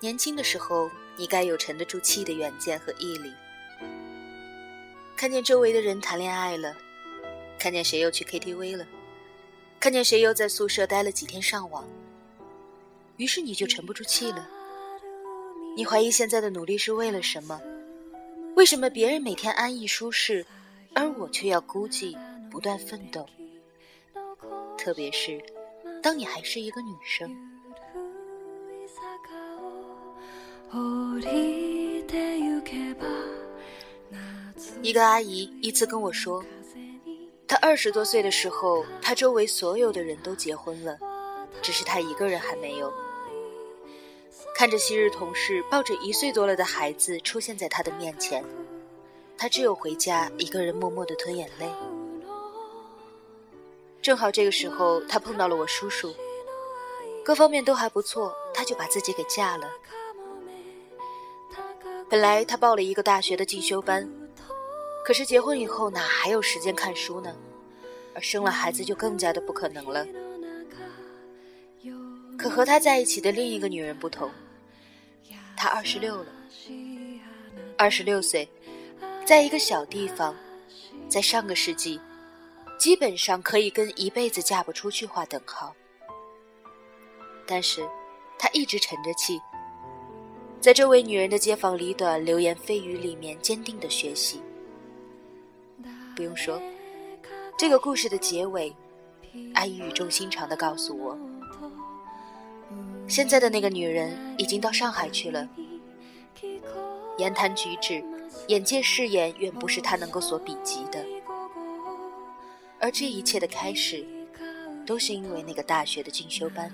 年轻的时候，你该有沉得住气的远见和毅力。看见周围的人谈恋爱了，看见谁又去 KTV 了，看见谁又在宿舍待了几天上网，于是你就沉不住气了。你怀疑现在的努力是为了什么？为什么别人每天安逸舒适，而我却要孤寂不断奋斗？特别是当你还是一个女生。一个阿姨一次跟我说，她二十多岁的时候，她周围所有的人都结婚了，只是她一个人还没有。看着昔日同事抱着一岁多了的孩子出现在她的面前，她只有回家一个人默默的吞眼泪。正好这个时候，他碰到了我叔叔，各方面都还不错，他就把自己给嫁了。本来他报了一个大学的进修班，可是结婚以后哪还有时间看书呢？而生了孩子就更加的不可能了。可和他在一起的另一个女人不同，她二十六了，二十六岁，在一个小地方，在上个世纪，基本上可以跟一辈子嫁不出去划等号。但是，她一直沉着气。在这位女人的街坊里短、流言蜚语里面，坚定的学习。不用说，这个故事的结尾，阿姨语重心长的告诉我：现在的那个女人已经到上海去了。言谈举止、眼界视野，远不是她能够所比及的。而这一切的开始，都是因为那个大学的进修班。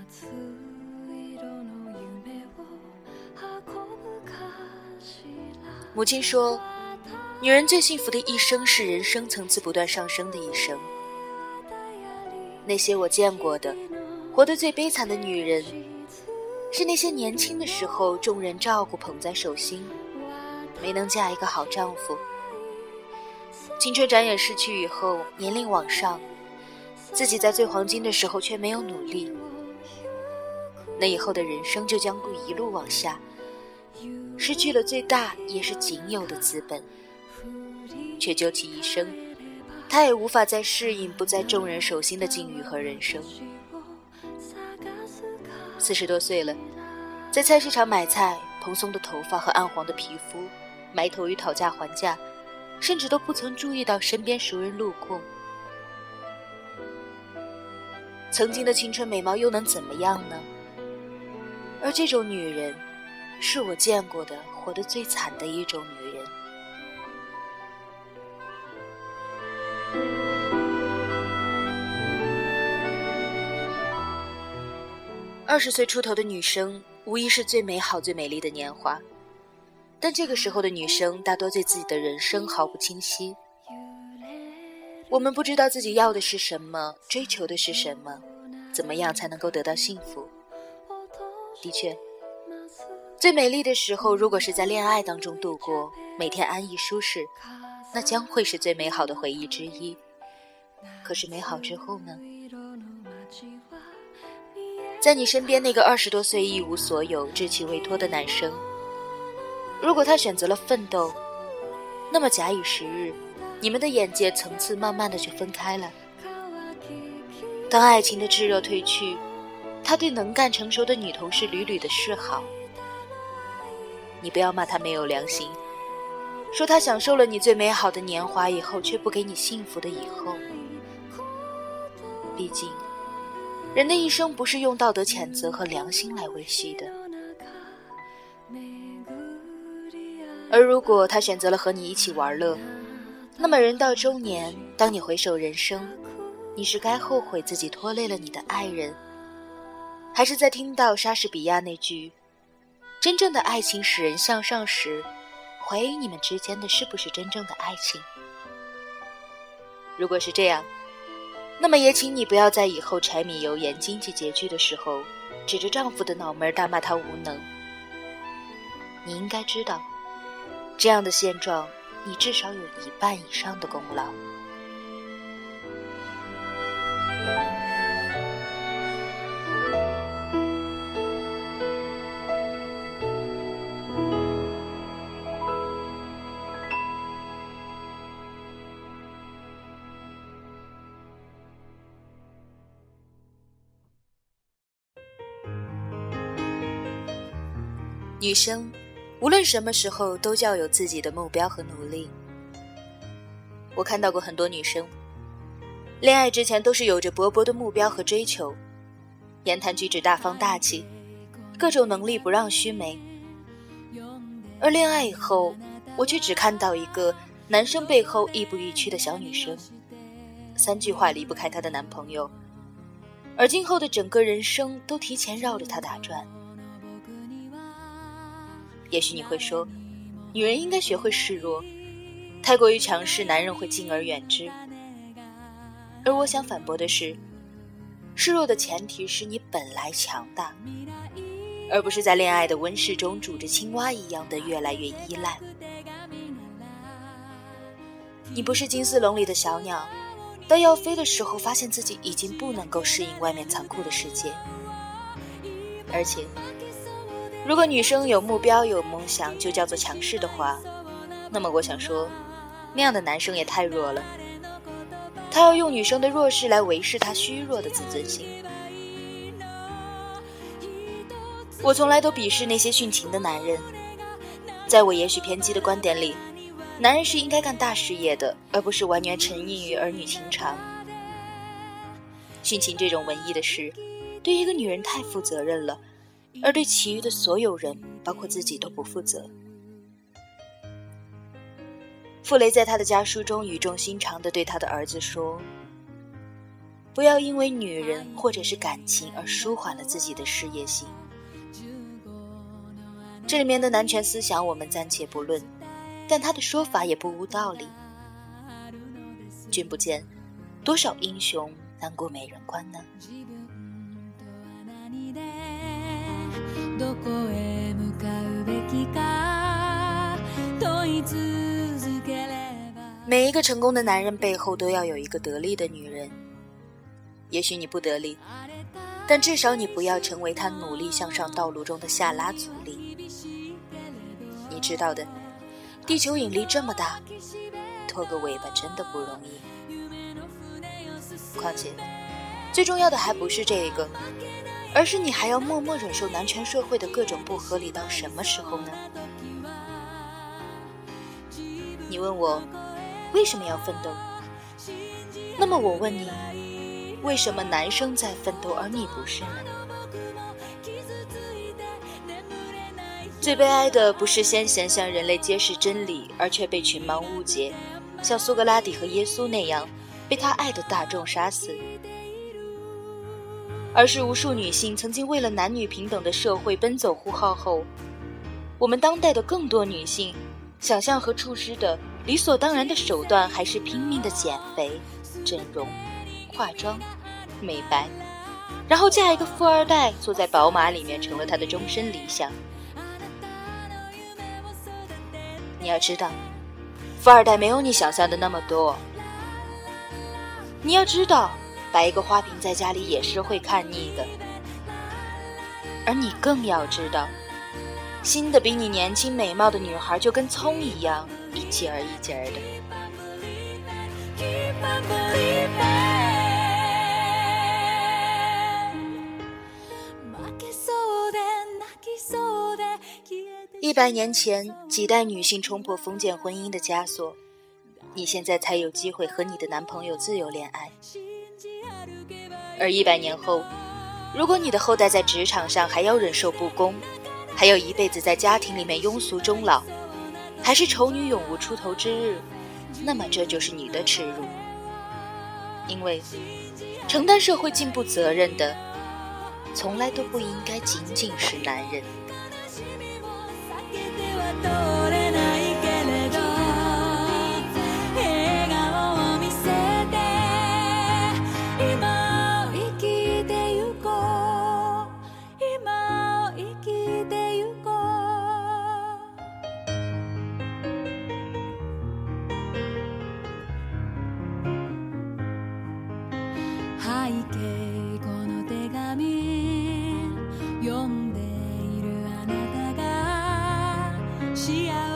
母亲说：“女人最幸福的一生是人生层次不断上升的一生。那些我见过的，活得最悲惨的女人，是那些年轻的时候众人照顾捧在手心，没能嫁一个好丈夫。青春转眼逝去以后，年龄往上，自己在最黄金的时候却没有努力，那以后的人生就将会一路往下。”失去了最大也是仅有的资本，却究其一生，他也无法再适应不在众人手心的境遇和人生。四十多岁了，在菜市场买菜，蓬松的头发和暗黄的皮肤，埋头于讨价还价，甚至都不曾注意到身边熟人路过。曾经的青春美貌又能怎么样呢？而这种女人。是我见过的活得最惨的一种女人。二十岁出头的女生，无疑是最美好、最美丽的年华，但这个时候的女生大多对自己的人生毫不清晰。我们不知道自己要的是什么，追求的是什么，怎么样才能够得到幸福？的确。最美丽的时候，如果是在恋爱当中度过，每天安逸舒适，那将会是最美好的回忆之一。可是美好之后呢？在你身边那个二十多岁一无所有、志气未脱的男生，如果他选择了奋斗，那么假以时日，你们的眼界层次慢慢的就分开了。当爱情的炙热褪去，他对能干成熟的女同事屡屡的示好。你不要骂他没有良心，说他享受了你最美好的年华以后，却不给你幸福的以后。毕竟，人的一生不是用道德谴责和良心来维系的。而如果他选择了和你一起玩乐，那么人到中年，当你回首人生，你是该后悔自己拖累了你的爱人，还是在听到莎士比亚那句？真正的爱情使人向上时，怀疑你们之间的是不是真正的爱情？如果是这样，那么也请你不要在以后柴米油盐、经济拮据的时候，指着丈夫的脑门大骂他无能。你应该知道，这样的现状你至少有一半以上的功劳。女生无论什么时候都要有自己的目标和努力。我看到过很多女生，恋爱之前都是有着勃勃的目标和追求，言谈举止大方大气，各种能力不让须眉。而恋爱以后，我却只看到一个男生背后亦步亦趋的小女生，三句话离不开她的男朋友，而今后的整个人生都提前绕着她打转。也许你会说，女人应该学会示弱，太过于强势，男人会敬而远之。而我想反驳的是，示弱的前提是你本来强大，而不是在恋爱的温室中煮着青蛙一样的越来越依赖。你不是金丝笼里的小鸟，当要飞的时候，发现自己已经不能够适应外面残酷的世界，而且。如果女生有目标、有梦想就叫做强势的话，那么我想说，那样的男生也太弱了。他要用女生的弱势来维持他虚弱的自尊心。我从来都鄙视那些殉情的男人。在我也许偏激的观点里，男人是应该干大事业的，而不是完全沉溺于儿女情长。殉情这种文艺的事，对一个女人太负责任了。而对其余的所有人，包括自己，都不负责。傅雷在他的家书中语重心长地对他的儿子说：“不要因为女人或者是感情而舒缓了自己的事业心。”这里面的男权思想我们暂且不论，但他的说法也不无道理。君不见，多少英雄难过美人关呢？每一个成功的男人背后都要有一个得力的女人。也许你不得力，但至少你不要成为他努力向上道路中的下拉阻力。你知道的，地球引力这么大，拖个尾巴真的不容易。况且，最重要的还不是这一个。而是你还要默默忍受男权社会的各种不合理到什么时候呢？你问我为什么要奋斗？那么我问你，为什么男生在奋斗而你不是呢？最悲哀的不是先贤向人类揭示真理，而却被群盲误解，像苏格拉底和耶稣那样被他爱的大众杀死。而是无数女性曾经为了男女平等的社会奔走呼号后，我们当代的更多女性，想象和处之的理所当然的手段，还是拼命的减肥、整容、化妆、美白，然后嫁一个富二代，坐在宝马里面成了她的终身理想。你要知道，富二代没有你想象的那么多。你要知道。摆一个花瓶在家里也是会看腻的，而你更要知道，新的比你年轻美貌的女孩就跟葱一样，一节儿一节儿的。一百年前，几代女性冲破封建婚姻的枷锁，你现在才有机会和你的男朋友自由恋爱。而一百年后，如果你的后代在职场上还要忍受不公，还要一辈子在家庭里面庸俗终老，还是丑女永无出头之日，那么这就是你的耻辱。因为承担社会进步责任的，从来都不应该仅仅是男人。she.